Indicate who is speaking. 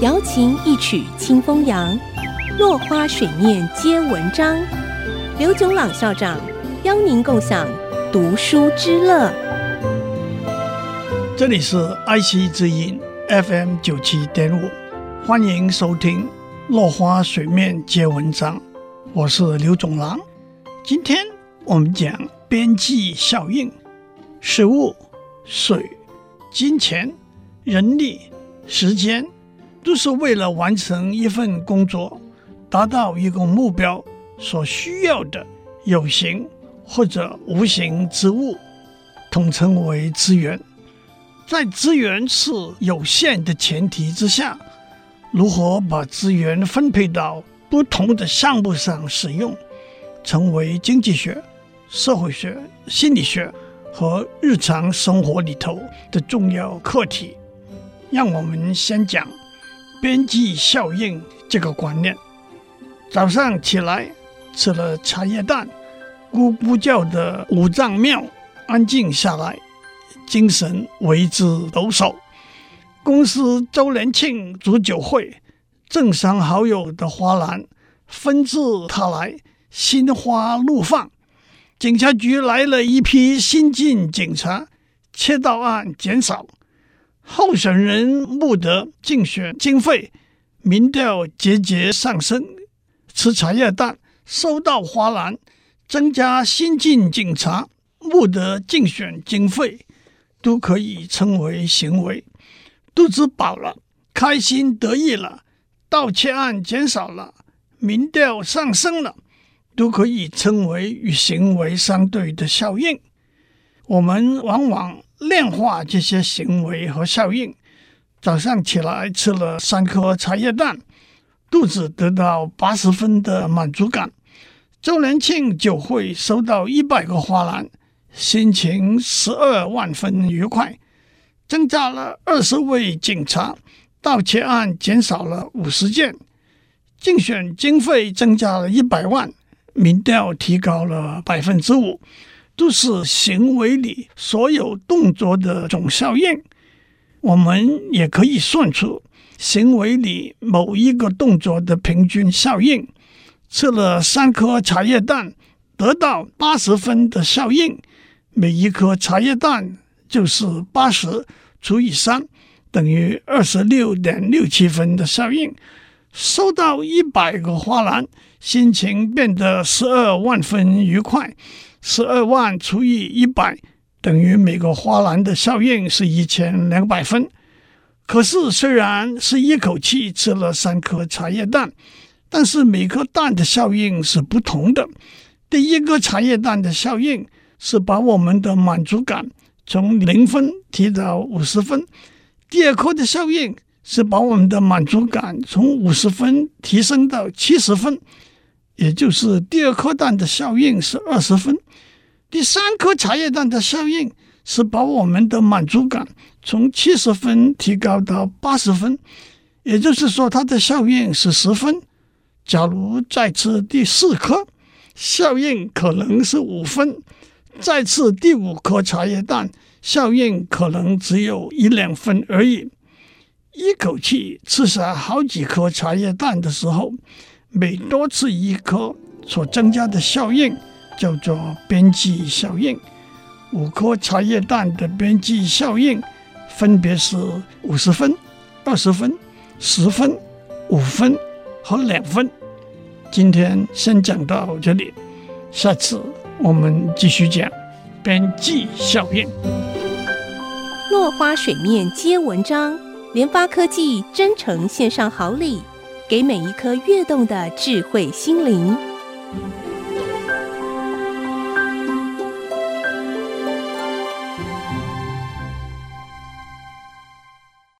Speaker 1: 瑶琴一曲清风扬，落花水面皆文章。刘炯朗校长邀您共享读书之乐。
Speaker 2: 这里是爱惜之音 FM 九七点五，欢迎收听《落花水面皆文章》，我是刘炯朗。今天我们讲边际效应，食物、水、金钱、人力、时间，都是为了完成一份工作、达到一个目标所需要的有形或者无形之物，统称为资源。在资源是有限的前提之下，如何把资源分配到不同的项目上使用，成为经济学、社会学、心理学和日常生活里头的重要课题。让我们先讲边际效应这个观念。早上起来吃了茶叶蛋，咕咕叫的五脏庙安静下来。精神为之抖擞。公司周年庆煮酒会，政商好友的花篮纷至沓来，心花怒放。警察局来了一批新进警察，窃盗案减少。候选人募得竞选经费，民调节节上升。吃茶叶蛋，收到花篮，增加新进警察，募得竞选经费。都可以称为行为，肚子饱了，开心得意了，盗窃案减少了，民调上升了，都可以称为与行为相对的效应。我们往往量化这些行为和效应。早上起来吃了三颗茶叶蛋，肚子得到八十分的满足感；周年庆酒会收到一百个花篮。心情十二万分愉快，增加了二十位警察，盗窃案减少了五十件，竞选经费增加了一百万，民调提高了百分之五，都是行为里所有动作的总效应。我们也可以算出行为里某一个动作的平均效应。吃了三颗茶叶蛋，得到八十分的效应。每一颗茶叶蛋就是八十除以三，等于二十六点六七分的效应。收到一百个花篮，心情变得十二万分愉快。十二万除以一百，等于每个花篮的效应是一千两百分。可是虽然是一口气吃了三颗茶叶蛋，但是每颗蛋的效应是不同的。第一个茶叶蛋的效应。是把我们的满足感从零分提到五十分，第二颗的效应是把我们的满足感从五十分提升到七十分，也就是第二颗蛋的效应是二十分，第三颗茶叶蛋的效应是把我们的满足感从七十分提高到八十分，也就是说它的效应是十分。假如再吃第四颗，效应可能是五分。再吃第五颗茶叶蛋，效应可能只有一两分而已。一口气吃下好几颗茶叶蛋的时候，每多吃一颗所增加的效应叫做边际效应。五颗茶叶蛋的边际效应分别是五十分、二十分、十分、五分和两分。今天先讲到这里，下次。我们继续讲边际效应。
Speaker 1: 落花水面皆文章，联发科技真诚献上好礼，给每一颗跃动的智慧心灵。